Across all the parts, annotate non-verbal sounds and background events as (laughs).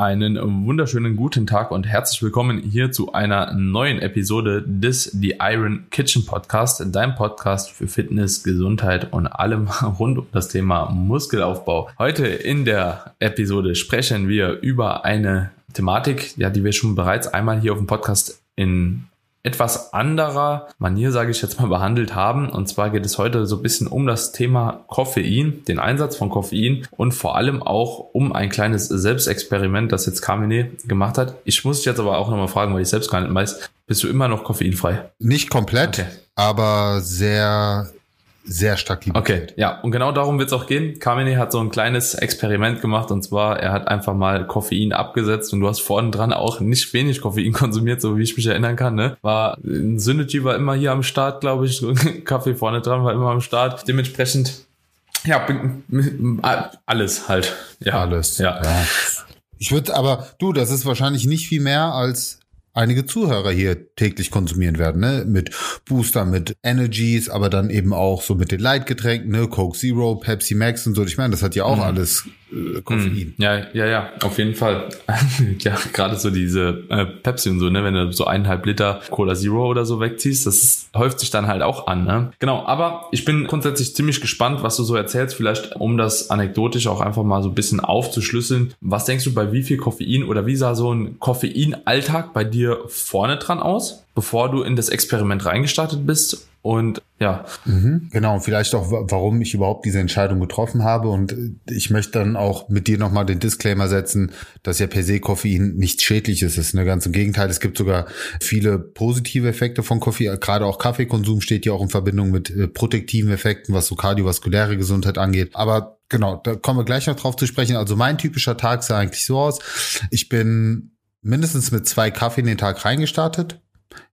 Einen wunderschönen guten Tag und herzlich willkommen hier zu einer neuen Episode des The Iron Kitchen Podcast, dein Podcast für Fitness, Gesundheit und allem (laughs) rund um das Thema Muskelaufbau. Heute in der Episode sprechen wir über eine Thematik, ja, die wir schon bereits einmal hier auf dem Podcast in etwas anderer Manier, sage ich jetzt mal, behandelt haben. Und zwar geht es heute so ein bisschen um das Thema Koffein, den Einsatz von Koffein und vor allem auch um ein kleines Selbstexperiment, das jetzt Kamine gemacht hat. Ich muss dich jetzt aber auch nochmal fragen, weil ich selbst gar nicht weiß, bist du immer noch koffeinfrei? Nicht komplett, okay. aber sehr sehr stark limitiert. Okay, ja, und genau darum wird es auch gehen. Kamine hat so ein kleines Experiment gemacht und zwar, er hat einfach mal Koffein abgesetzt und du hast vorne dran auch nicht wenig Koffein (laughs) konsumiert, so wie ich mich erinnern kann. Ne? War Synergy war immer hier am Start, glaube ich. (laughs) Kaffee vorne dran war immer am Start. Dementsprechend, ja, alles halt. Ja, alles. Ja. ja. Ich würde aber, du, das ist wahrscheinlich nicht viel mehr als einige Zuhörer hier täglich konsumieren werden, ne? Mit Booster, mit Energies, aber dann eben auch so mit den Leitgetränken, ne? Coke Zero, Pepsi Max und so. Ich meine, das hat ja auch mhm. alles äh, Koffein. Mhm. Ja, ja, ja, auf jeden Fall. (laughs) ja, gerade so diese äh, Pepsi und so, ne? Wenn du so eineinhalb Liter Cola Zero oder so wegziehst, das häuft sich dann halt auch an, ne? Genau, aber ich bin grundsätzlich ziemlich gespannt, was du so erzählst, vielleicht um das anekdotisch auch einfach mal so ein bisschen aufzuschlüsseln. Was denkst du, bei wie viel Koffein oder wie sah so ein Koffeinalltag bei dir vorne dran aus, bevor du in das Experiment reingestartet bist und ja. Mhm, genau, vielleicht auch, warum ich überhaupt diese Entscheidung getroffen habe. Und ich möchte dann auch mit dir nochmal den Disclaimer setzen, dass ja per se Koffein nichts Schädliches ist. Ne? Ganz im Gegenteil, es gibt sogar viele positive Effekte von Koffein. Gerade auch Kaffeekonsum steht ja auch in Verbindung mit äh, protektiven Effekten, was so kardiovaskuläre Gesundheit angeht. Aber genau, da kommen wir gleich noch drauf zu sprechen. Also mein typischer Tag sah eigentlich so aus. Ich bin mindestens mit zwei Kaffee in den Tag reingestartet.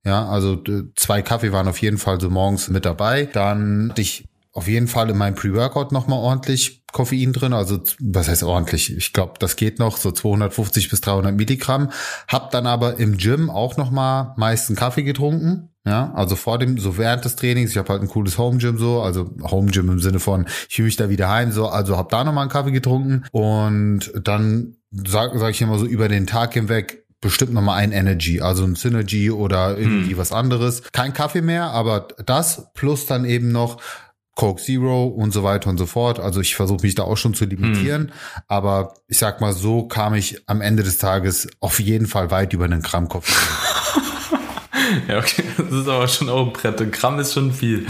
Ja, also zwei Kaffee waren auf jeden Fall so morgens mit dabei. Dann hatte ich auf jeden Fall in meinem Pre-Workout nochmal ordentlich Koffein drin. Also was heißt ordentlich? Ich glaube, das geht noch so 250 bis 300 Milligramm. Hab dann aber im Gym auch nochmal meist einen Kaffee getrunken. Ja, also vor dem, so während des Trainings, ich habe halt ein cooles Home Gym so, also Home Gym im Sinne von, ich fühle mich da wieder heim so, also hab da nochmal einen Kaffee getrunken und dann sag, sag ich immer so über den Tag hinweg bestimmt nochmal ein Energy, also ein Synergy oder irgendwie hm. was anderes. Kein Kaffee mehr, aber das plus dann eben noch Coke Zero und so weiter und so fort. Also ich versuche mich da auch schon zu limitieren. Hm. Aber ich sag mal, so kam ich am Ende des Tages auf jeden Fall weit über einen Gramm Koffein. (laughs) Ja, okay, das ist aber schon auch ein Brett. Ein Gramm ist schon viel.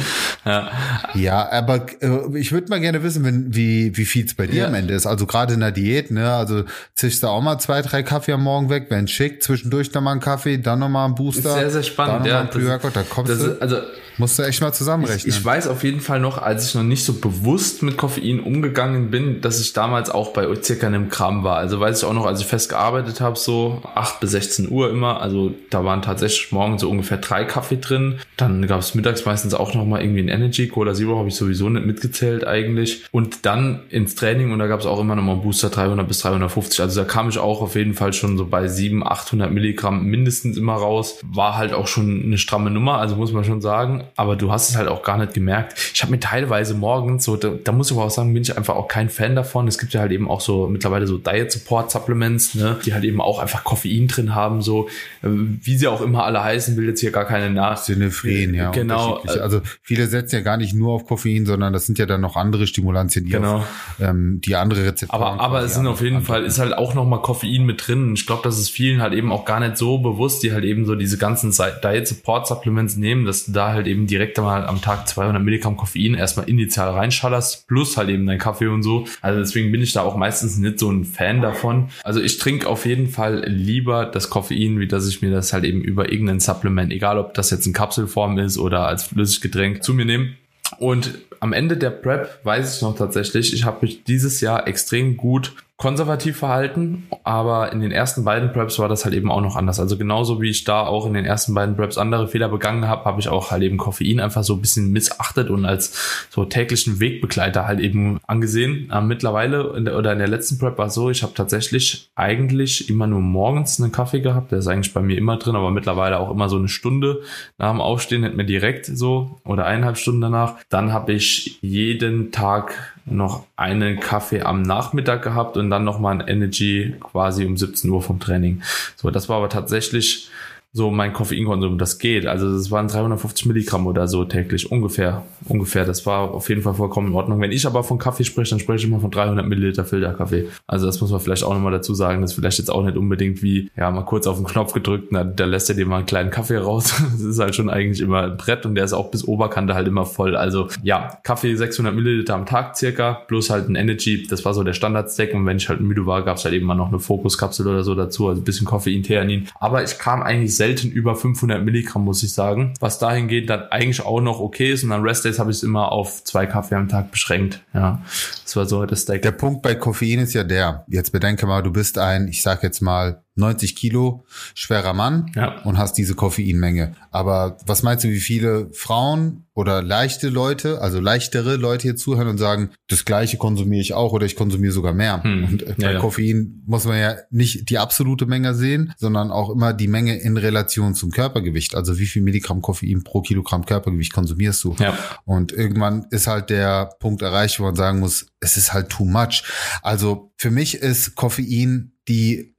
Ja, ja aber äh, ich würde mal gerne wissen, wenn, wie, wie viel es bei dir ja. am Ende ist. Also gerade in der Diät, ne? Also zischst du auch mal zwei, drei Kaffee am Morgen weg, wenn schick, zwischendurch noch mal einen Kaffee, dann noch mal einen Booster. Sehr, sehr spannend. ja, das, da kommst das, du. Also Musst du echt mal zusammenrechnen. Ich, ich, weiß auf jeden Fall noch, als ich noch nicht so bewusst mit Koffein umgegangen bin, dass ich damals auch bei circa einem Gramm war. Also weiß ich auch noch, als ich fest gearbeitet habe, so 8 bis 16 Uhr immer. Also da waren tatsächlich morgens so ungefähr drei Kaffee drin. Dann gab es mittags meistens auch noch mal irgendwie ein Energy. Cola Zero habe ich sowieso nicht mitgezählt eigentlich. Und dann ins Training und da gab es auch immer noch mal einen Booster 300 bis 350. Also da kam ich auch auf jeden Fall schon so bei 700, 800 Milligramm mindestens immer raus. War halt auch schon eine stramme Nummer, also muss man schon sagen aber du hast es halt auch gar nicht gemerkt. Ich habe mir teilweise morgens so, da, da, muss ich aber auch sagen, bin ich einfach auch kein Fan davon. Es gibt ja halt eben auch so mittlerweile so Diet Support Supplements, ne, die halt eben auch einfach Koffein drin haben, so äh, wie sie auch immer alle heißen, will jetzt hier gar keine nach. Synephren, ja. Genau. Also viele setzen ja gar nicht nur auf Koffein, sondern das sind ja dann noch andere Stimulantien, die genau. auf, ähm, die andere Rezeptoren. Aber, aber es sind auf jeden Fall, ist halt auch nochmal Koffein mit drin. Ich glaube, das ist vielen halt eben auch gar nicht so bewusst, die halt eben so diese ganzen Diet Support Supplements nehmen, dass du da halt eben direkt mal am Tag 200 Milligramm Koffein erstmal initial reinschallerst, plus halt eben dein Kaffee und so. Also deswegen bin ich da auch meistens nicht so ein Fan davon. Also ich trinke auf jeden Fall lieber das Koffein, wie dass ich mir das halt eben über irgendein Supplement, egal ob das jetzt in Kapselform ist oder als Flüssiggetränk, zu mir nehme. Und am Ende der Prep weiß ich noch tatsächlich, ich habe mich dieses Jahr extrem gut konservativ verhalten, aber in den ersten beiden Preps war das halt eben auch noch anders. Also genauso wie ich da auch in den ersten beiden Preps andere Fehler begangen habe, habe ich auch halt eben Koffein einfach so ein bisschen missachtet und als so täglichen Wegbegleiter halt eben angesehen. Aber mittlerweile in der, oder in der letzten Prep war es so, ich habe tatsächlich eigentlich immer nur morgens einen Kaffee gehabt. Der ist eigentlich bei mir immer drin, aber mittlerweile auch immer so eine Stunde nach dem Aufstehen, hätte mir direkt so oder eineinhalb Stunden danach. Dann habe ich jeden Tag noch einen Kaffee am Nachmittag gehabt und dann nochmal ein Energy quasi um 17 Uhr vom Training. So, das war aber tatsächlich so mein Koffeinkonsum, das geht. Also das waren 350 Milligramm oder so täglich, ungefähr. Ungefähr, das war auf jeden Fall vollkommen in Ordnung. Wenn ich aber von Kaffee spreche, dann spreche ich immer von 300 Milliliter Filterkaffee. Also das muss man vielleicht auch nochmal dazu sagen. Das ist vielleicht jetzt auch nicht unbedingt wie, ja, mal kurz auf den Knopf gedrückt, na, da lässt er dir mal einen kleinen Kaffee raus. (laughs) Das ist halt schon eigentlich immer ein Brett und der ist auch bis Oberkante halt immer voll. Also ja, Kaffee 600 Milliliter am Tag circa, plus halt ein Energy. Das war so der Standard-Stack und wenn ich halt müde war, gab es halt eben mal noch eine Fokuskapsel oder so dazu, also ein bisschen Koffein, Theanin. Aber ich kam eigentlich selten über 500 Milligramm, muss ich sagen. Was dahin geht, dann eigentlich auch noch okay ist. Und dann Rest Days habe ich es immer auf zwei Kaffee am Tag beschränkt. Ja, das war so das Steak. Der Punkt bei Koffein ist ja der. Jetzt bedenke mal, du bist ein, ich sag jetzt mal 90 Kilo schwerer Mann ja. und hast diese Koffeinmenge. Aber was meinst du, wie viele Frauen oder leichte Leute, also leichtere Leute hier zuhören und sagen, das gleiche konsumiere ich auch oder ich konsumiere sogar mehr. Hm. Und bei ja, ja. Koffein muss man ja nicht die absolute Menge sehen, sondern auch immer die Menge in Relation zum Körpergewicht. Also wie viel Milligramm Koffein pro Kilogramm Körpergewicht konsumierst du? Ja. Und irgendwann ist halt der Punkt erreicht, wo man sagen muss, es ist halt too much. Also für mich ist Koffein die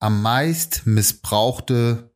am meist missbrauchte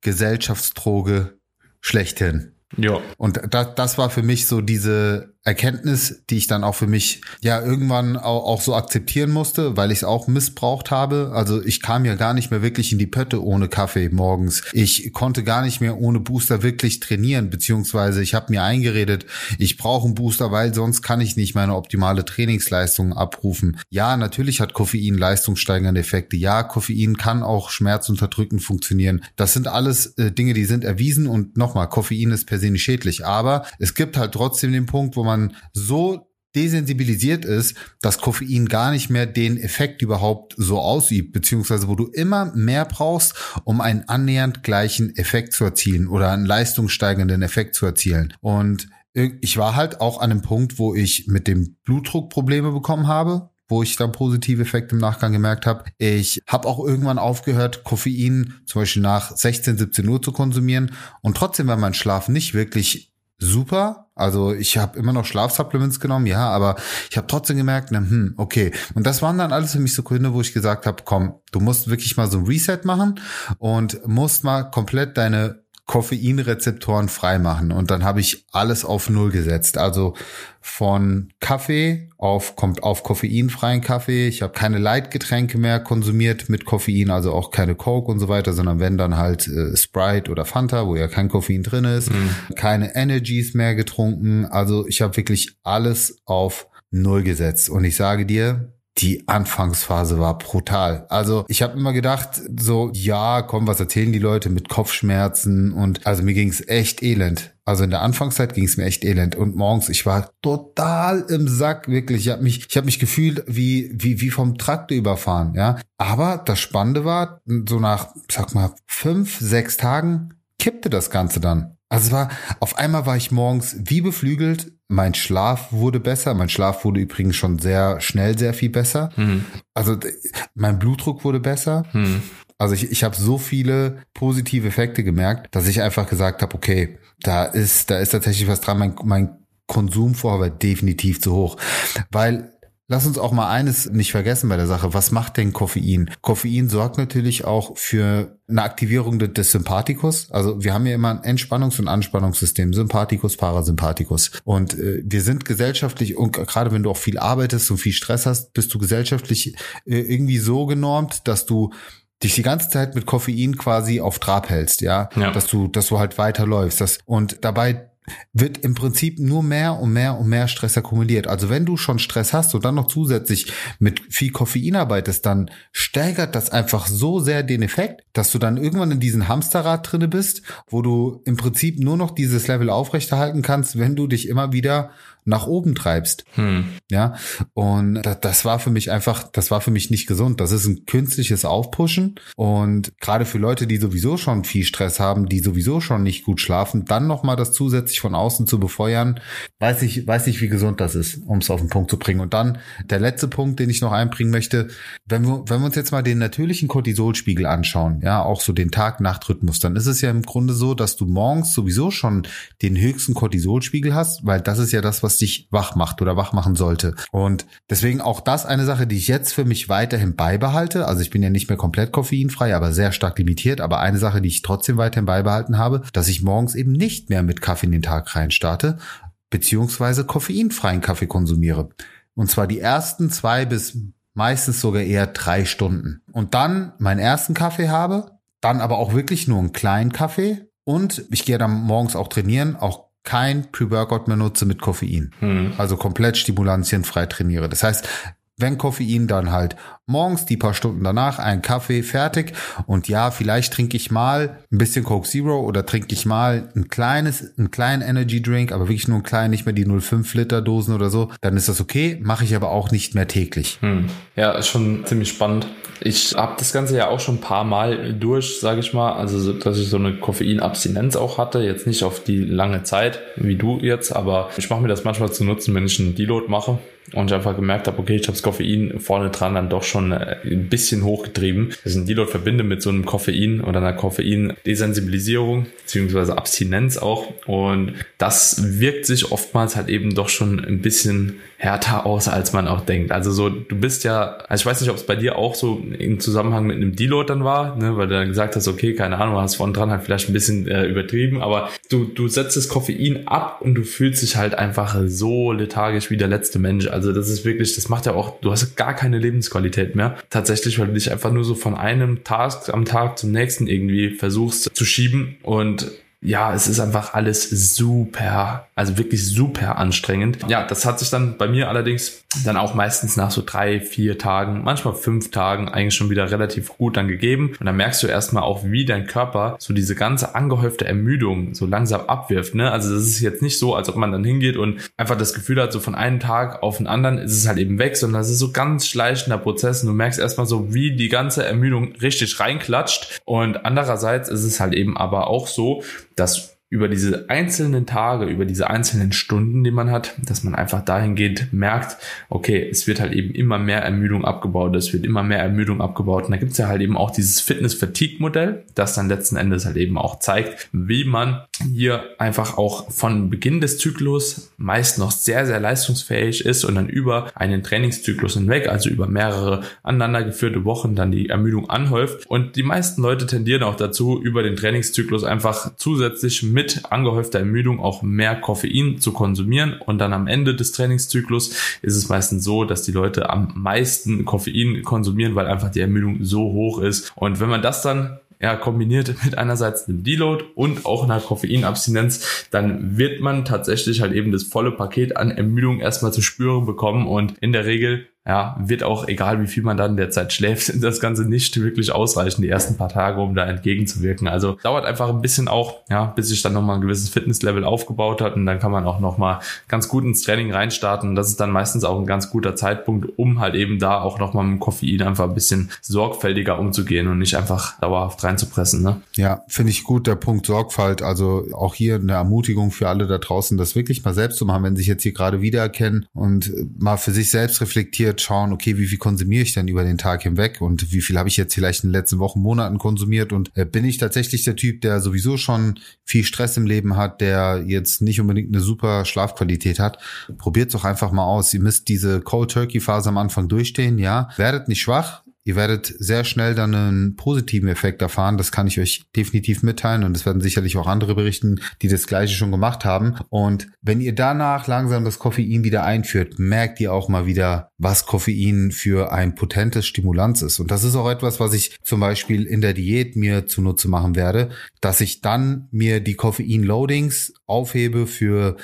Gesellschaftsdroge schlechthin. Ja. Und das, das war für mich so diese Erkenntnis, die ich dann auch für mich ja irgendwann auch, auch so akzeptieren musste, weil ich es auch missbraucht habe. Also ich kam ja gar nicht mehr wirklich in die Pötte ohne Kaffee morgens. Ich konnte gar nicht mehr ohne Booster wirklich trainieren, beziehungsweise ich habe mir eingeredet, ich brauche einen Booster, weil sonst kann ich nicht meine optimale Trainingsleistung abrufen. Ja, natürlich hat Koffein leistungssteigernde Effekte. Ja, Koffein kann auch schmerzunterdrückend funktionieren. Das sind alles äh, Dinge, die sind erwiesen und nochmal, Koffein ist per se nicht schädlich. Aber es gibt halt trotzdem den Punkt, wo man man so desensibilisiert ist, dass Koffein gar nicht mehr den Effekt überhaupt so ausübt, beziehungsweise wo du immer mehr brauchst, um einen annähernd gleichen Effekt zu erzielen oder einen leistungssteigenden Effekt zu erzielen. Und ich war halt auch an einem Punkt, wo ich mit dem Blutdruck Probleme bekommen habe, wo ich dann positive Effekte im Nachgang gemerkt habe. Ich habe auch irgendwann aufgehört, Koffein zum Beispiel nach 16, 17 Uhr zu konsumieren und trotzdem war mein Schlaf nicht wirklich super. Also ich habe immer noch Schlafsupplements genommen, ja, aber ich habe trotzdem gemerkt, na, hm, okay. Und das waren dann alles für mich so Gründe, wo ich gesagt habe, komm, du musst wirklich mal so ein Reset machen und musst mal komplett deine Koffeinrezeptoren freimachen. Und dann habe ich alles auf Null gesetzt. Also von Kaffee auf kommt auf koffeinfreien Kaffee. Ich habe keine Leitgetränke mehr konsumiert mit Koffein, also auch keine Coke und so weiter, sondern wenn dann halt äh, Sprite oder Fanta, wo ja kein Koffein drin ist. Mhm. Keine Energies mehr getrunken. Also ich habe wirklich alles auf Null gesetzt. Und ich sage dir, die Anfangsphase war brutal. Also ich habe immer gedacht, so, ja, komm, was erzählen die Leute mit Kopfschmerzen und also mir ging's echt elend. Also in der Anfangszeit ging's mir echt elend und morgens ich war total im Sack wirklich. Ich habe mich ich habe mich gefühlt wie wie wie vom Traktor überfahren, ja. Aber das Spannende war, so nach sag mal fünf sechs Tagen kippte das Ganze dann. Also es war, auf einmal war ich morgens wie beflügelt. Mein Schlaf wurde besser. Mein Schlaf wurde übrigens schon sehr schnell sehr viel besser. Mhm. Also mein Blutdruck wurde besser. Mhm. Also ich, ich habe so viele positive Effekte gemerkt, dass ich einfach gesagt habe, okay, da ist, da ist tatsächlich was dran. Mein, mein Konsum vorher war definitiv zu hoch. Weil Lass uns auch mal eines nicht vergessen bei der Sache. Was macht denn Koffein? Koffein sorgt natürlich auch für eine Aktivierung des Sympathikus. Also wir haben ja immer ein Entspannungs- und Anspannungssystem, Sympathikus, Parasympathikus. Und äh, wir sind gesellschaftlich, und gerade wenn du auch viel arbeitest und viel Stress hast, bist du gesellschaftlich äh, irgendwie so genormt, dass du dich die ganze Zeit mit Koffein quasi auf Trab hältst, ja, ja. dass du, dass du halt weiterläufst. Das, und dabei wird im Prinzip nur mehr und mehr und mehr Stress akkumuliert. Also wenn du schon Stress hast und dann noch zusätzlich mit viel Koffein arbeitest, dann steigert das einfach so sehr den Effekt, dass du dann irgendwann in diesem Hamsterrad drinne bist, wo du im Prinzip nur noch dieses Level aufrechterhalten kannst, wenn du dich immer wieder nach oben treibst. Hm. Ja, und das, das war für mich einfach, das war für mich nicht gesund. Das ist ein künstliches Aufpushen und gerade für Leute, die sowieso schon viel Stress haben, die sowieso schon nicht gut schlafen, dann nochmal das zusätzlich von außen zu befeuern, weiß ich, weiß ich, wie gesund das ist, um es auf den Punkt zu bringen. Und dann der letzte Punkt, den ich noch einbringen möchte, wenn wir, wenn wir uns jetzt mal den natürlichen Cortisolspiegel anschauen, ja, auch so den Tag-Nacht-Rhythmus, dann ist es ja im Grunde so, dass du morgens sowieso schon den höchsten Cortisolspiegel hast, weil das ist ja das, was was dich wach macht oder wach machen sollte. Und deswegen auch das eine Sache, die ich jetzt für mich weiterhin beibehalte. Also ich bin ja nicht mehr komplett koffeinfrei, aber sehr stark limitiert. Aber eine Sache, die ich trotzdem weiterhin beibehalten habe, dass ich morgens eben nicht mehr mit Kaffee in den Tag rein starte, beziehungsweise koffeinfreien Kaffee konsumiere. Und zwar die ersten zwei bis meistens sogar eher drei Stunden. Und dann meinen ersten Kaffee habe, dann aber auch wirklich nur einen kleinen Kaffee und ich gehe dann morgens auch trainieren, auch kein Pre-Workout mehr nutze mit Koffein. Hm. Also komplett stimulantienfrei trainiere. Das heißt, wenn Koffein, dann halt morgens, die paar Stunden danach, ein Kaffee fertig. Und ja, vielleicht trinke ich mal ein bisschen Coke Zero oder trinke ich mal ein kleines, einen kleinen Energy Drink, aber wirklich nur ein klein, nicht mehr die 0,5 Liter Dosen oder so. Dann ist das okay, mache ich aber auch nicht mehr täglich. Hm. Ja, ist schon ziemlich spannend. Ich habe das Ganze ja auch schon ein paar Mal durch, sage ich mal. Also, dass ich so eine Koffeinabstinenz auch hatte. Jetzt nicht auf die lange Zeit, wie du jetzt, aber ich mache mir das manchmal zu nutzen, wenn ich einen Deload mache und ich einfach gemerkt habe, okay, ich habe das Koffein vorne dran dann doch schon äh, ein bisschen hochgetrieben. Das ist ein Deload verbinde mit so einem Koffein oder einer Koffein-Desensibilisierung beziehungsweise Abstinenz auch und das wirkt sich oftmals halt eben doch schon ein bisschen härter aus, als man auch denkt. Also so, du bist ja, also ich weiß nicht, ob es bei dir auch so im Zusammenhang mit einem Deload dann war, ne, weil du dann gesagt hast, okay, keine Ahnung, hast vorne dran halt vielleicht ein bisschen äh, übertrieben, aber du, du setzt das Koffein ab und du fühlst dich halt einfach so lethargisch wie der letzte Mensch. Also das ist wirklich, das macht ja auch, du hast gar keine Lebensqualität mehr. Tatsächlich, weil du dich einfach nur so von einem Task am Tag zum nächsten irgendwie versuchst zu schieben und ja, es ist einfach alles super, also wirklich super anstrengend. Ja, das hat sich dann bei mir allerdings dann auch meistens nach so drei, vier Tagen, manchmal fünf Tagen eigentlich schon wieder relativ gut dann gegeben. Und dann merkst du erstmal auch, wie dein Körper so diese ganze angehäufte Ermüdung so langsam abwirft. Ne? Also das ist jetzt nicht so, als ob man dann hingeht und einfach das Gefühl hat, so von einem Tag auf den anderen ist es halt eben weg, sondern das ist so ganz schleichender Prozess. Und du merkst erstmal so, wie die ganze Ermüdung richtig reinklatscht. Und andererseits ist es halt eben aber auch so, dass über diese einzelnen Tage, über diese einzelnen Stunden, die man hat, dass man einfach dahingehend merkt, okay, es wird halt eben immer mehr Ermüdung abgebaut, es wird immer mehr Ermüdung abgebaut. Und da gibt's ja halt eben auch dieses Fitness-Fatigue-Modell, das dann letzten Endes halt eben auch zeigt, wie man hier einfach auch von Beginn des Zyklus meist noch sehr, sehr leistungsfähig ist und dann über einen Trainingszyklus hinweg, also über mehrere aneinandergeführte Wochen dann die Ermüdung anhäuft. Und die meisten Leute tendieren auch dazu, über den Trainingszyklus einfach zusätzlich mit angehäufter Ermüdung auch mehr Koffein zu konsumieren und dann am Ende des Trainingszyklus ist es meistens so, dass die Leute am meisten Koffein konsumieren, weil einfach die Ermüdung so hoch ist. Und wenn man das dann ja, kombiniert mit einerseits einem Deload und auch einer Koffeinabstinenz, dann wird man tatsächlich halt eben das volle Paket an Ermüdung erstmal zu spüren bekommen und in der Regel ja, wird auch, egal wie viel man dann derzeit schläft, (laughs) das Ganze nicht wirklich ausreichen, die ersten paar Tage, um da entgegenzuwirken. Also dauert einfach ein bisschen auch, ja, bis sich dann nochmal ein gewisses Fitnesslevel aufgebaut hat und dann kann man auch nochmal ganz gut ins Training reinstarten. Das ist dann meistens auch ein ganz guter Zeitpunkt, um halt eben da auch nochmal mit Koffein einfach ein bisschen sorgfältiger umzugehen und nicht einfach dauerhaft reinzupressen. Ne? Ja, finde ich gut, der Punkt Sorgfalt. Also auch hier eine Ermutigung für alle da draußen, das wirklich mal selbst zu machen, wenn sich jetzt hier gerade wiedererkennen und mal für sich selbst reflektiert, jetzt schauen, okay, wie viel konsumiere ich denn über den Tag hinweg und wie viel habe ich jetzt vielleicht in den letzten Wochen, Monaten konsumiert und äh, bin ich tatsächlich der Typ, der sowieso schon viel Stress im Leben hat, der jetzt nicht unbedingt eine super Schlafqualität hat, probiert doch einfach mal aus. Ihr müsst diese Cold Turkey Phase am Anfang durchstehen, ja. Werdet nicht schwach, Ihr werdet sehr schnell dann einen positiven Effekt erfahren. Das kann ich euch definitiv mitteilen. Und es werden sicherlich auch andere berichten, die das Gleiche schon gemacht haben. Und wenn ihr danach langsam das Koffein wieder einführt, merkt ihr auch mal wieder, was Koffein für ein potentes Stimulanz ist. Und das ist auch etwas, was ich zum Beispiel in der Diät mir zunutze machen werde, dass ich dann mir die Koffein-Loadings aufhebe für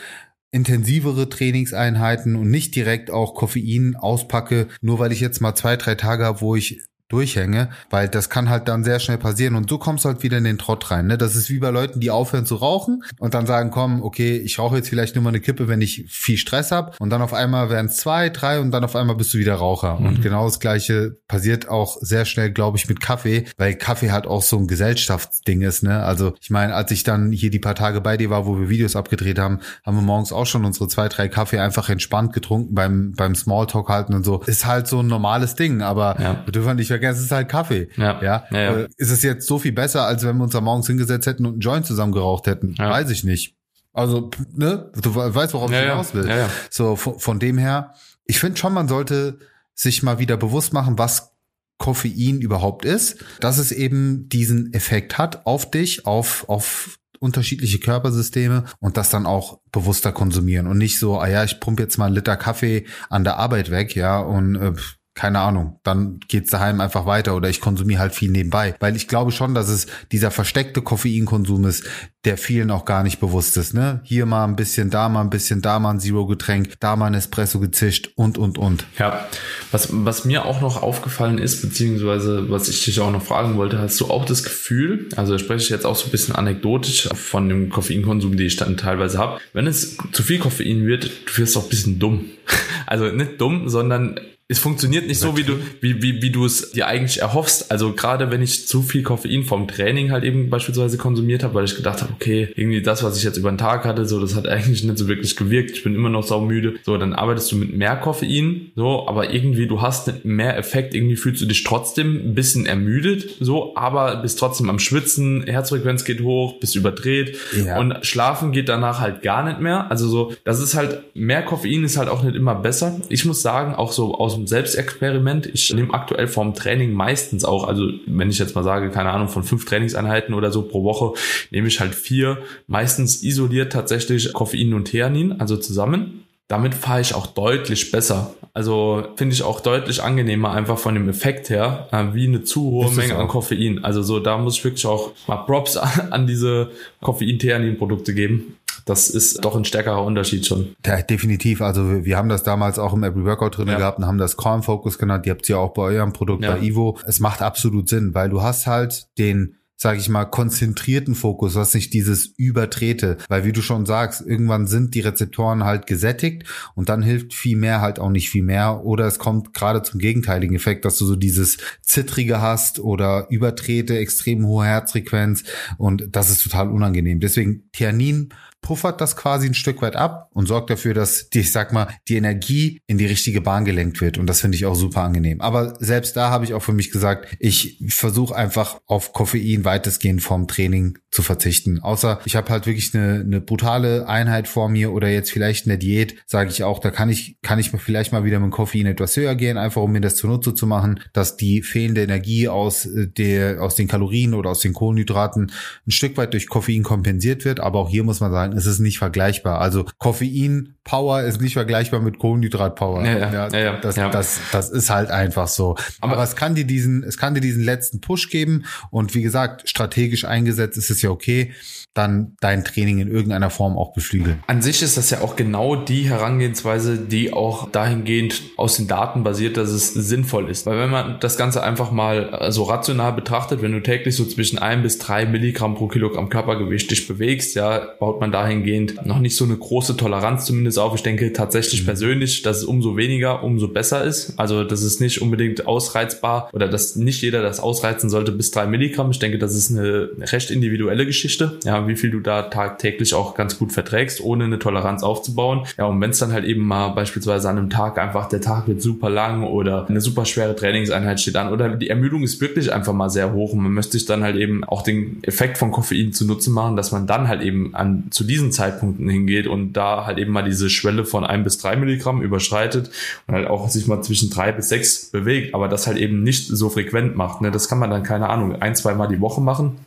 intensivere Trainingseinheiten und nicht direkt auch Koffein auspacke, nur weil ich jetzt mal zwei, drei Tage habe, wo ich durchhänge, weil das kann halt dann sehr schnell passieren und so kommst du halt wieder in den Trott rein. Ne? Das ist wie bei Leuten, die aufhören zu rauchen und dann sagen, komm, okay, ich rauche jetzt vielleicht nur mal eine Kippe, wenn ich viel Stress habe und dann auf einmal werden es zwei, drei und dann auf einmal bist du wieder Raucher. Mhm. Und genau das gleiche passiert auch sehr schnell, glaube ich, mit Kaffee, weil Kaffee halt auch so ein Gesellschaftsding ist. Ne? Also ich meine, als ich dann hier die paar Tage bei dir war, wo wir Videos abgedreht haben, haben wir morgens auch schon unsere zwei, drei Kaffee einfach entspannt getrunken beim, beim Smalltalk halten und so. Ist halt so ein normales Ding, aber ja. wir dürfen nicht vergessen, es ist halt Kaffee. Ja. ja? ja, ja. Ist es jetzt so viel besser, als wenn wir uns da morgens hingesetzt hätten und einen Joint zusammen geraucht hätten? Ja. Weiß ich nicht. Also, ne, du weißt, worauf ich hinaus will. So, von, von dem her, ich finde schon, man sollte sich mal wieder bewusst machen, was Koffein überhaupt ist, dass es eben diesen Effekt hat auf dich, auf, auf unterschiedliche Körpersysteme und das dann auch bewusster konsumieren und nicht so, ah ja, ich pump jetzt mal einen Liter Kaffee an der Arbeit weg, ja, und äh, keine Ahnung, dann geht's daheim einfach weiter oder ich konsumiere halt viel nebenbei. Weil ich glaube schon, dass es dieser versteckte Koffeinkonsum ist, der vielen auch gar nicht bewusst ist. Ne? Hier mal ein bisschen, da mal ein bisschen, da mal ein Zero-Getränk, da mal ein Espresso gezischt und, und, und. Ja, was, was mir auch noch aufgefallen ist, beziehungsweise was ich dich auch noch fragen wollte, hast du auch das Gefühl, also da spreche ich jetzt auch so ein bisschen anekdotisch von dem Koffeinkonsum, den ich dann teilweise habe, wenn es zu viel Koffein wird, du wirst auch ein bisschen dumm. (laughs) Also nicht dumm, sondern es funktioniert nicht so, wie du, wie, wie, wie du es dir eigentlich erhoffst. Also gerade wenn ich zu viel Koffein vom Training halt eben beispielsweise konsumiert habe, weil ich gedacht habe, okay, irgendwie das, was ich jetzt über den Tag hatte, so, das hat (laughs) eigentlich nicht so wirklich gewirkt. Ich bin immer noch saumüde. So, dann arbeitest du mit mehr Koffein, so, aber irgendwie du hast nicht mehr Effekt. Irgendwie fühlst du dich trotzdem ein bisschen ermüdet, so, aber bist trotzdem am Schwitzen, Herzfrequenz geht hoch, bist überdreht Ja. und schlafen geht danach halt gar nicht mehr. Also so, das ist halt, mehr Koffein ist halt auch nicht immer besser. Ich muss sagen, auch so aus dem Selbstexperiment, ich nehme aktuell vorm Training meistens auch, also wenn ich jetzt mal sage, keine Ahnung, von fünf Trainingseinheiten oder so pro Woche, nehme ich halt vier, meistens isoliert tatsächlich Koffein und Theanin, also zusammen. Damit fahre ich auch deutlich besser. Also finde ich auch deutlich angenehmer, einfach von dem Effekt her, äh, wie eine zu hohe Menge an. Koffein. Also so, da muss ich wirklich auch mal Props an, (laughs) an diese Koffein-Theanin-Produkte geben. Das ist doch ein stärkerer Unterschied schon. Ja, definitiv. Also wir, wir haben das damals auch im Every Workout drin Ja. gehabt und haben das Corn Focus genannt. Ihr habt es ja auch bei eurem Produkt Ja. bei Ivo. Es macht absolut Sinn, weil du hast halt den sage ich mal, konzentrierten Fokus, was nicht dieses Übertrete, weil wie du schon sagst, irgendwann sind die Rezeptoren halt gesättigt und dann hilft viel mehr halt auch nicht viel mehr oder es kommt gerade zum gegenteiligen Effekt, dass du so dieses Zittrige hast oder Übertrete, extrem hohe Herzfrequenz und das ist total unangenehm. Deswegen Theanin puffert das quasi ein Stück weit ab und sorgt dafür, dass die, ich sag mal, die Energie in die richtige Bahn gelenkt wird. Und das finde ich auch super angenehm. Aber selbst da habe ich auch für mich gesagt, ich versuche einfach auf Koffein weitestgehend vom Training zu verzichten. Außer ich habe halt wirklich eine, eine brutale Einheit vor mir oder jetzt vielleicht eine Diät, sage ich auch, da kann ich, kann ich vielleicht mal wieder mit Koffein etwas höher gehen, einfach um mir das zunutze zu machen, dass die fehlende Energie aus äh, der, aus den Kalorien oder aus den Kohlenhydraten ein Stück weit durch Koffein kompensiert wird. Aber auch hier muss man sagen, es ist nicht vergleichbar. Also Koffein Power ist nicht vergleichbar mit Kohlenhydrat Power. Ja, ja, ja, ja, das, ja. das, das ist halt einfach so. Aber, Aber- es kann dir diesen, es kann dir diesen letzten Push geben. Und wie gesagt, strategisch eingesetzt ist es ja okay, dann dein Training in irgendeiner Form auch beflügeln. An sich ist das ja auch genau die Herangehensweise, die auch dahingehend aus den Daten basiert, dass es sinnvoll ist. Weil wenn man das Ganze einfach mal äh, so rational betrachtet, wenn du täglich so zwischen ein bis drei Milligramm pro Kilogramm Körpergewicht dich bewegst, ja, baut man dahingehend noch nicht so eine große Toleranz zumindest auf. Ich denke tatsächlich persönlich, dass es umso weniger, umso besser ist. Also das ist nicht unbedingt ausreizbar oder dass nicht jeder das ausreizen sollte bis drei Milligramm. Ich denke, das ist eine recht individuelle Geschichte. Ja, wie viel du da tagtäglich auch ganz gut verträgst, ohne eine Toleranz aufzubauen. Ja, und wenn es dann halt eben mal beispielsweise an einem Tag einfach, der Tag wird super lang oder eine super schwere Trainingseinheit steht an oder die Ermüdung ist wirklich einfach mal sehr hoch und man möchte sich dann halt eben auch den Effekt von Koffein zunutze machen, dass man dann halt eben an, zu diesen Zeitpunkten hingeht und da halt eben mal diese Schwelle von ein bis drei Milligramm überschreitet und halt auch sich mal zwischen drei bis sechs bewegt, aber das halt eben nicht so frequent macht. Ne? Das kann man dann, keine Ahnung, ein, zwei Mal die Woche machen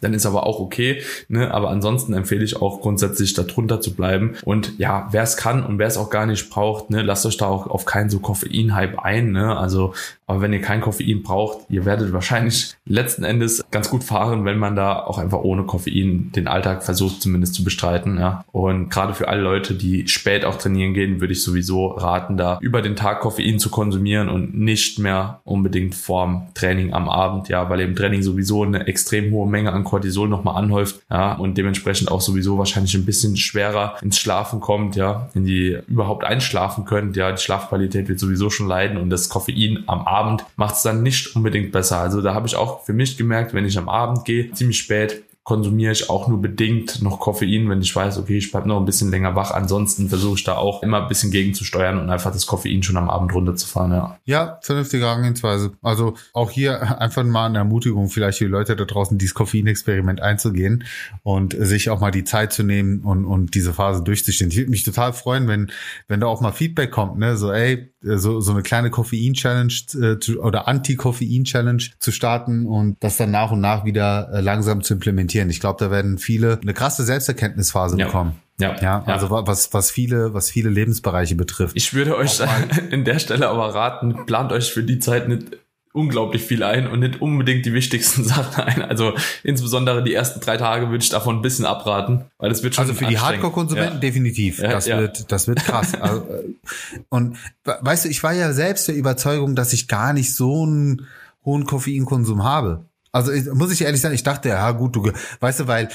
dann ist aber auch okay. Ne? Aber ansonsten empfehle ich auch grundsätzlich darunter zu bleiben. Und ja, wer es kann und wer es auch gar nicht braucht, ne, lasst euch da auch auf keinen so Koffein-Hype ein. Ne? Also, aber wenn ihr kein Koffein braucht, ihr werdet wahrscheinlich (laughs) letzten Endes ganz gut fahren, wenn man da auch einfach ohne Koffein den Alltag versucht zumindest zu bestreiten. Ja? Und gerade für alle Leute, die spät auch trainieren gehen, würde ich sowieso raten, da über den Tag Koffein zu konsumieren und nicht mehr unbedingt vorm Training am Abend, ja, weil im Training sowieso eine extrem hohe Menge an Cortisol nochmal anhäuft, ja, und dementsprechend auch sowieso wahrscheinlich ein bisschen schwerer ins Schlafen kommt, ja, in die überhaupt einschlafen könnt, ja, die Schlafqualität wird sowieso schon leiden und das Koffein am Abend macht es dann nicht unbedingt besser. Also da habe ich auch für mich gemerkt, wenn ich am Abend gehe, ziemlich spät, konsumiere ich auch nur bedingt noch Koffein, wenn ich weiß, okay, ich bleibe noch ein bisschen länger wach. Ansonsten versuche ich da auch immer ein bisschen gegenzusteuern und einfach das Koffein schon am Abend runterzufahren, ja. Ja, vernünftige Herangehensweise. Also auch hier (laughs) einfach mal eine Ermutigung vielleicht für die Leute da draußen, dieses Koffeinexperiment einzugehen und sich auch mal die Zeit zu nehmen und, und diese Phase durchzustehen. Ich würde mich total freuen, wenn, wenn da auch mal Feedback kommt, ne, so, ey, so, so eine kleine Koffein-Challenge äh, oder Anti-Koffein-Challenge zu starten und das dann nach und nach wieder äh, langsam zu implementieren. Ich glaube, da werden viele eine krasse Selbsterkenntnisphase ja. bekommen. Ja, ja, also ja. was, was viele, was viele Lebensbereiche betrifft. Ich würde euch (laughs) in der Stelle aber raten, plant euch für die Zeit nicht unglaublich viel ein und nicht unbedingt die wichtigsten (laughs) Sachen ein. Also insbesondere die ersten drei Tage würde ich davon ein bisschen abraten, weil es wird schon Also für die Hardcore-Konsumenten ja. definitiv. Ja, das ja. wird, das wird krass. (laughs) also, äh, und weißt du, ich war ja selbst der Überzeugung, dass ich gar nicht so einen hohen Koffeinkonsum habe. Also ich, muss ich ehrlich sagen, ich dachte, ja gut, du, weißt du, weil,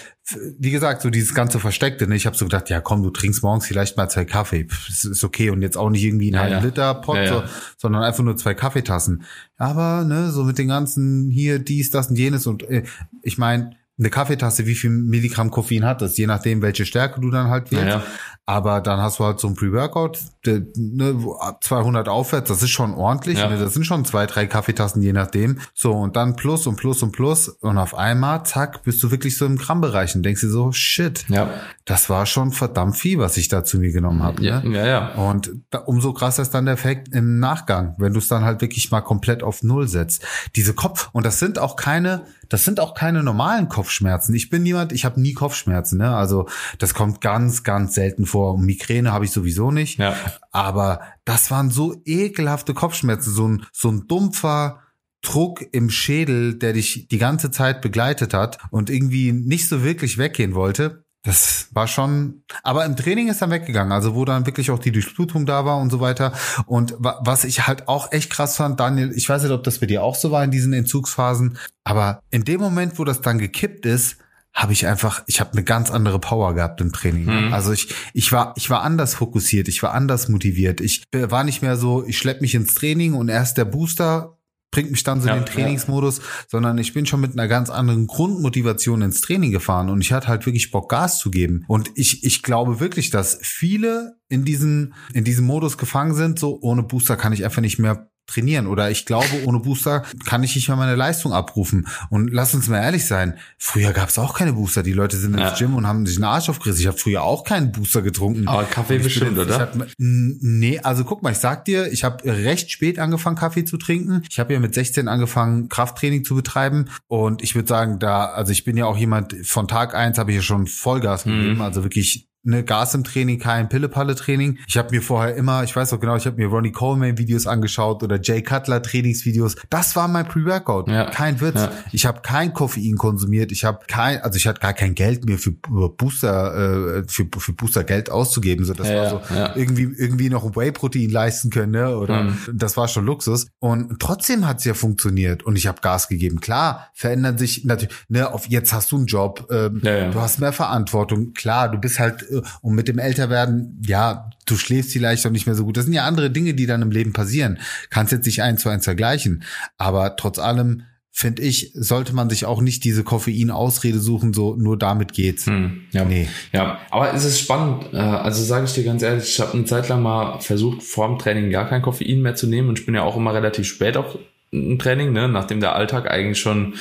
wie gesagt, so dieses ganze Versteckte, ne, ich habe so gedacht, ja komm, du trinkst morgens vielleicht mal zwei Kaffee, das ist okay und jetzt auch nicht irgendwie ein ja, halben ja. Liter Pot, ja, so, sondern einfach nur zwei Kaffeetassen. Aber, ne, so mit den ganzen hier, dies, das und jenes und äh, ich meine, eine Kaffeetasse, wie viel Milligramm Koffein hat das, je nachdem, welche Stärke du dann halt wählst. Ja. Aber dann hast du halt so ein Pre-Workout, ne, 200 aufwärts, das ist schon ordentlich. Ja. Ne, das sind schon zwei, drei Kaffeetassen, je nachdem. So, und dann Plus und Plus und Plus. Und auf einmal, zack, bist du wirklich so im Grammbereich und denkst dir so, shit, ja. das war schon verdammt viel, was ich da zu mir genommen habe. Ja, ne? ja, ja. Und da, umso krasser ist dann der Effekt im Nachgang, wenn du es dann halt wirklich mal komplett auf Null setzt. Diese Kopf, und das sind auch keine, das sind auch keine normalen Kopfschmerzen. Ich bin niemand, ich habe nie Kopfschmerzen, ne? Also das kommt ganz, ganz selten vor. Migräne habe ich sowieso nicht. Ja. Aber das waren so ekelhafte Kopfschmerzen, so ein, so ein dumpfer, Druck im Schädel, der dich die ganze Zeit begleitet hat und irgendwie nicht so wirklich weggehen wollte. Das war schon, aber im Training ist dann weggegangen, also wo dann wirklich auch die Durchblutung da war und so weiter. Und was ich halt auch echt krass fand, Daniel, ich weiß nicht, ob das bei dir auch so war in diesen Entzugsphasen, aber in dem Moment, wo das dann gekippt ist, habe ich einfach, ich habe eine ganz andere Power gehabt im Training. Mhm. Also ich, ich war, ich war anders fokussiert, ich war anders motiviert. Ich war nicht mehr so, ich schlepp mich ins Training und erst der Booster bringt mich dann so ja, in den Trainingsmodus, ja. sondern ich bin schon mit einer ganz anderen Grundmotivation ins Training gefahren und ich hatte halt wirklich Bock Gas zu geben. Und ich, ich glaube wirklich, dass viele in diesem, in diesem Modus gefangen sind, so ohne Booster kann ich einfach nicht mehr trainieren oder ich glaube, ohne Booster kann ich nicht mehr meine Leistung abrufen. Und lass uns mal ehrlich sein, früher gab es auch keine Booster. Die Leute sind ja. ins Gym und haben sich einen Arsch aufgerissen. Ich habe früher auch keinen Booster getrunken. Aber Kaffee bestimmt, oder? Hab, nee, also guck mal, ich sag dir, ich habe recht spät angefangen, Kaffee zu trinken. Ich habe ja mit 16 angefangen, Krafttraining zu betreiben. Und ich würde sagen, da, also ich bin ja auch jemand, von Tag eins habe ich ja schon Vollgas gegeben, mhm. also wirklich ne, Gas im Training, kein Pille-Palle-Training. Ich habe mir vorher immer, ich weiß auch genau, ich habe mir Ronnie Coleman Videos angeschaut oder Jay Cutler Trainingsvideos. Das war mein Pre-Workout. Ja. Kein Witz. Ja. Ich habe kein Koffein konsumiert. Ich habe kein, also ich hatte gar kein Geld mehr für Booster, äh, für, für Booster Geld auszugeben. So, das ja, war so irgendwie irgendwie noch ein Whey-Protein leisten können, ne? Oder mhm. das war schon Luxus. Und trotzdem hat's ja funktioniert und ich habe Gas gegeben. Klar, verändern sich natürlich. Ne, auf jetzt hast du einen Job, ähm, du hast mehr Verantwortung. Klar, du bist halt und mit dem Älterwerden, ja, du schläfst vielleicht auch nicht mehr so gut. Das sind ja andere Dinge, die dann im Leben passieren. Kannst jetzt nicht eins zu eins vergleichen. Aber trotz allem, finde ich, sollte man sich auch nicht diese Koffein-Ausrede suchen, so nur damit geht's. Hm, ja. Nee. Ja, aber es ist spannend. Äh, also sage ich dir ganz ehrlich, ich habe eine Zeit lang mal versucht, vor dem Training gar kein Koffein mehr zu nehmen und ich bin ja auch immer relativ spät auch im Training, ne, nachdem der Alltag eigentlich schon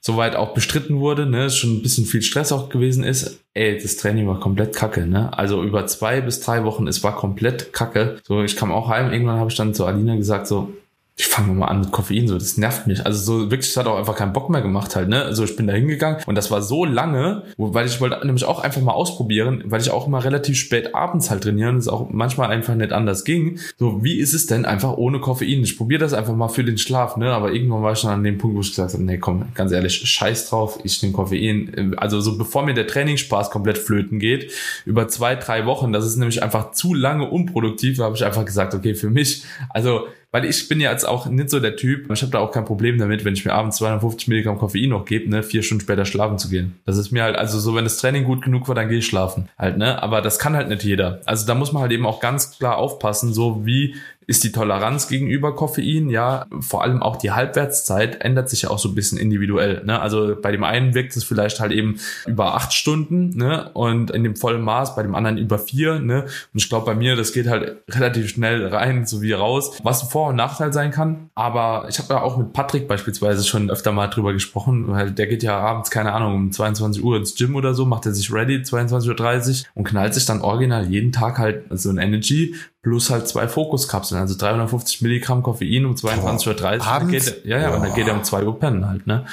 soweit auch bestritten wurde, ne, schon ein bisschen viel Stress auch gewesen ist. Ey, das Training war komplett kacke, ne? Also über zwei bis drei Wochen, es war komplett kacke. So, ich kam auch heim, irgendwann habe ich dann zu Alina gesagt, so, ich fange mal an mit Koffein, so, das nervt mich. Also so wirklich, es hat auch einfach keinen Bock mehr gemacht halt, ne? Also ich bin da hingegangen und das war so lange, weil ich wollte nämlich auch einfach mal ausprobieren, weil ich auch immer relativ spät abends halt trainieren es auch manchmal einfach nicht anders ging. So, wie ist es denn einfach ohne Koffein? Ich probiere das einfach mal für den Schlaf, ne? Aber irgendwann war ich schon an dem Punkt, wo ich gesagt habe, nee, komm, ganz ehrlich, scheiß drauf, ich nehme Koffein. Also so bevor mir der Trainingsspaß komplett flöten geht, über zwei, drei Wochen, das ist nämlich einfach zu lange unproduktiv, habe ich einfach gesagt, okay, für mich, also weil ich bin ja jetzt auch nicht so der Typ, ich habe da auch kein Problem damit, wenn ich mir abends 250 Milligramm Koffein noch gebe, ne, vier Stunden später schlafen zu gehen. Das ist mir halt, also so, wenn das Training gut genug war, dann gehe ich schlafen. Halt, ne? Aber das kann halt nicht jeder. Also da muss man halt eben auch ganz klar aufpassen, so wie ist die Toleranz gegenüber Koffein, ja, vor allem auch die Halbwertszeit ändert sich ja auch so ein bisschen individuell. Ne? Also bei dem einen wirkt es vielleicht halt eben über acht Stunden ne? und in dem vollen Maß, bei dem anderen über vier. Ne? Und ich glaube, bei mir, das geht halt relativ schnell rein sowie raus, was ein Vor- und Nachteil sein kann. Aber ich habe ja auch mit Patrick beispielsweise schon öfter mal drüber gesprochen, weil der geht ja abends, keine Ahnung, um 22 Uhr ins Gym oder so, macht er sich ready, 22.30 Uhr und knallt sich dann original jeden Tag halt so ein Energy plus halt zwei Fokuskapseln, also 350 Milligramm Koffein um 22.30 Uhr. Abends? ja, ja, und dann geht er um zwei Uhr pennen halt, ne?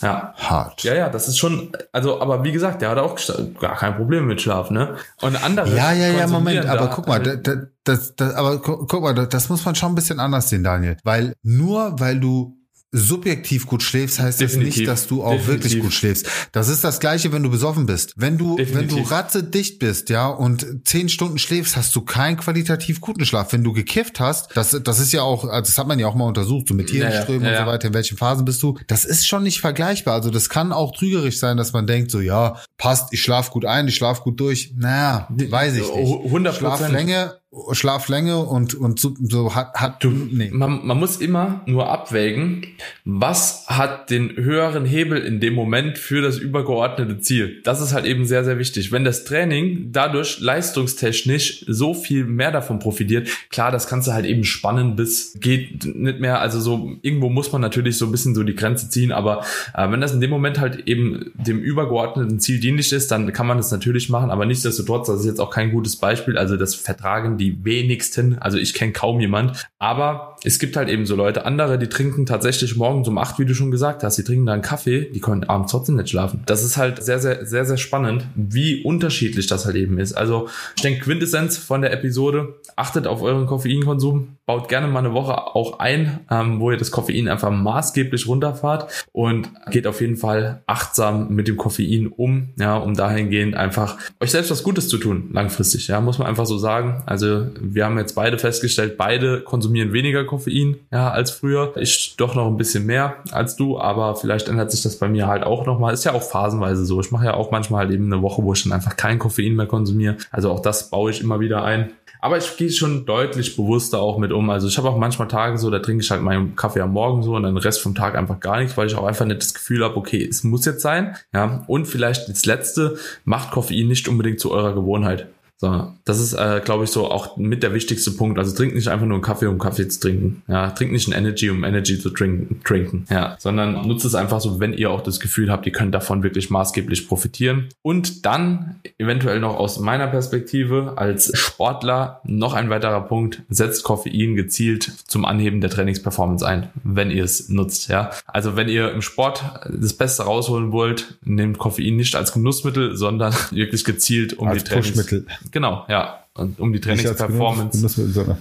Ja. Hart. Ja, ja, das ist schon, also, aber wie gesagt, der hat auch gar kein Problem mit Schlaf, ne? Und andere. Ja, ja, ja, Moment, aber guck mal, halt das, das, das, aber guck mal, das muss man schon ein bisschen anders sehen, Daniel. Weil nur weil du subjektiv gut schläfst, heißt Definitiv. das nicht, dass du auch Definitiv. wirklich gut schläfst. Das ist das Gleiche, wenn du besoffen bist. Wenn du, Definitiv. wenn du ratzedicht bist, ja, und zehn Stunden schläfst, hast du keinen qualitativ guten Schlaf. Wenn du gekifft hast, das, das ist ja auch, also das hat man ja auch mal untersucht, so mit Hirnströmen ja, ja, ja, und so weiter, in welchen Phasen bist du. Das ist schon nicht vergleichbar. Also das kann auch trügerisch sein, dass man denkt, so, ja, passt, ich schlaf gut ein, ich schlaf gut durch. Naja, weiß ich nicht. 100 Schlaflänge Schlaflänge und, und so, so hat, hat du, nee. man, man muss immer nur abwägen, was hat den höheren Hebel in dem Moment für das übergeordnete Ziel. Das ist halt eben sehr, sehr wichtig. Wenn das Training dadurch leistungstechnisch so viel mehr davon profitiert, klar, das kannst du halt eben spannen bis geht nicht mehr. Also so, irgendwo muss man natürlich so ein bisschen so die Grenze ziehen, aber äh, wenn das in dem Moment halt eben dem übergeordneten Ziel dienlich ist, dann kann man das natürlich machen, aber nichtsdestotrotz, das ist jetzt auch kein gutes Beispiel. Also das Vertragen die die wenigsten. Also ich kenne kaum jemand. Aber es gibt halt eben so Leute, andere, die trinken tatsächlich morgens um acht, wie du schon gesagt hast, die trinken da einen Kaffee, die können abends trotzdem nicht schlafen. Das ist halt sehr, sehr, sehr, sehr spannend, wie unterschiedlich das halt eben ist. Also ich denke, Quintessenz von der Episode, achtet auf euren Koffeinkonsum, baut gerne mal eine Woche auch ein, ähm, wo ihr das Koffein einfach maßgeblich runterfahrt und geht auf jeden Fall achtsam mit dem Koffein um, ja, um dahingehend einfach euch selbst was Gutes zu tun, langfristig, ja, muss man einfach so sagen. Also wir haben jetzt beide festgestellt, beide konsumieren weniger Koffein, ja, als früher. Ich doch noch ein bisschen mehr als du, aber vielleicht ändert sich das bei mir halt auch nochmal. Ist ja auch phasenweise so. Ich mache ja auch manchmal halt eben eine Woche, wo ich dann einfach kein Koffein mehr konsumiere. Also auch das baue ich immer wieder ein. Aber ich gehe schon deutlich bewusster auch mit um. Also ich habe auch manchmal Tage so, da trinke ich halt meinen Kaffee am Morgen so und dann den Rest vom Tag einfach gar nichts, weil ich auch einfach nicht das Gefühl habe, okay, es muss jetzt sein. Ja, und vielleicht das letzte, macht Koffein nicht unbedingt zu eurer Gewohnheit. So, das ist, äh, glaube ich, so auch mit der wichtigste Punkt. Also trinkt nicht einfach nur einen Kaffee, um Kaffee zu trinken. Ja, trinkt nicht einen Energy, um Energy zu trinken, trinken. Ja, sondern nutzt es einfach so, wenn ihr auch das Gefühl habt, ihr könnt davon wirklich maßgeblich profitieren. Und dann eventuell noch aus meiner Perspektive als Sportler noch ein weiterer Punkt: Setzt Koffein gezielt zum Anheben der Trainingsperformance ein, wenn ihr es nutzt. Ja, also wenn ihr im Sport das Beste rausholen wollt, nehmt Koffein nicht als Genussmittel, sondern (laughs) wirklich gezielt um als die Trainings Genau, ja um die Trainingsperformance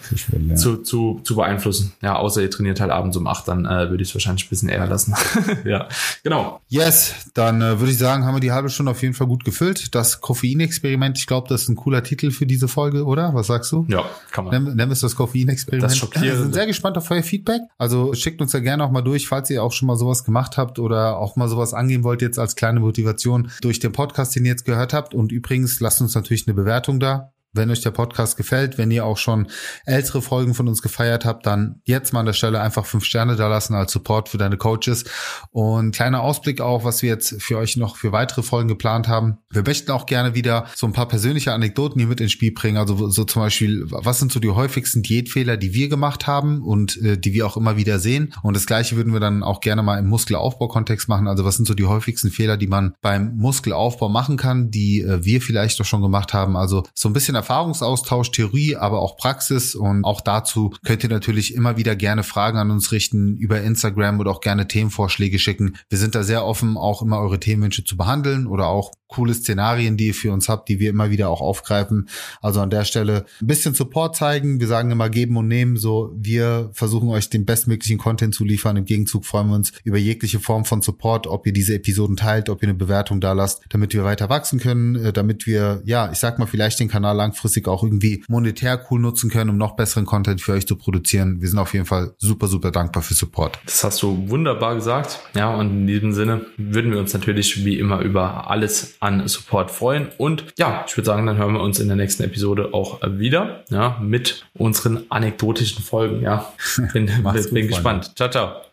ja. zu, zu, zu beeinflussen. Ja, außer ihr trainiert halt abends um acht, dann äh, würde ich es wahrscheinlich ein bisschen eher lassen. (laughs) ja, genau. Yes, dann äh, würde ich sagen, haben wir die halbe Stunde auf jeden Fall gut gefüllt. Das Koffeinexperiment, ich glaube, das ist ein cooler Titel für diese Folge, oder? Was sagst du? Ja, kann man. Nennen, nennen wir es das Koffeinexperiment. Das schockiert. (laughs) Wir sind sehr gespannt auf euer Feedback. Also schickt uns ja gerne auch mal durch, falls ihr auch schon mal sowas gemacht habt oder auch mal sowas angehen wollt jetzt als kleine Motivation durch den Podcast, den ihr jetzt gehört habt. Und übrigens, lasst uns natürlich eine Bewertung da wenn euch der Podcast gefällt, wenn ihr auch schon ältere Folgen von uns gefeiert habt, dann jetzt mal an der Stelle einfach fünf Sterne da lassen als Support für deine Coaches. Und kleiner Ausblick auch, was wir jetzt für euch noch für weitere Folgen geplant haben. Wir möchten auch gerne wieder so ein paar persönliche Anekdoten hier mit ins Spiel bringen. Also so zum Beispiel, was sind so die häufigsten Diätfehler, die wir gemacht haben und äh, die wir auch immer wieder sehen. Und das gleiche würden wir dann auch gerne mal im Muskelaufbau-Kontext machen. Also was sind so die häufigsten Fehler, die man beim Muskelaufbau machen kann, die äh, wir vielleicht doch schon gemacht haben. Also so ein bisschen Erfahrungsaustausch, Theorie, aber auch Praxis. Und auch dazu könnt ihr natürlich immer wieder gerne Fragen an uns richten über Instagram oder auch gerne Themenvorschläge schicken. Wir sind da sehr offen, auch immer eure Themenwünsche zu behandeln oder auch coole Szenarien, die ihr für uns habt, die wir immer wieder auch aufgreifen. Also an der Stelle ein bisschen Support zeigen. Wir sagen immer geben und nehmen. So, wir versuchen euch den bestmöglichen Content zu liefern. Im Gegenzug freuen wir uns über jegliche Form von Support, ob ihr diese Episoden teilt, ob ihr eine Bewertung da lasst, damit wir weiter wachsen können, äh, damit wir, ja, ich sag mal, vielleicht den Kanal lang langfristig auch irgendwie monetär cool nutzen können, um noch besseren Content für euch zu produzieren. Wir sind auf jeden Fall super, super dankbar für Support. Das hast du wunderbar gesagt. Ja, und in diesem Sinne würden wir uns natürlich wie immer über alles an Support freuen. Und ja, ich würde sagen, dann hören wir uns in der nächsten Episode auch wieder, ja, mit unseren anekdotischen Folgen. Ja, (laughs) bin, bin, bin gespannt. Ciao, ciao.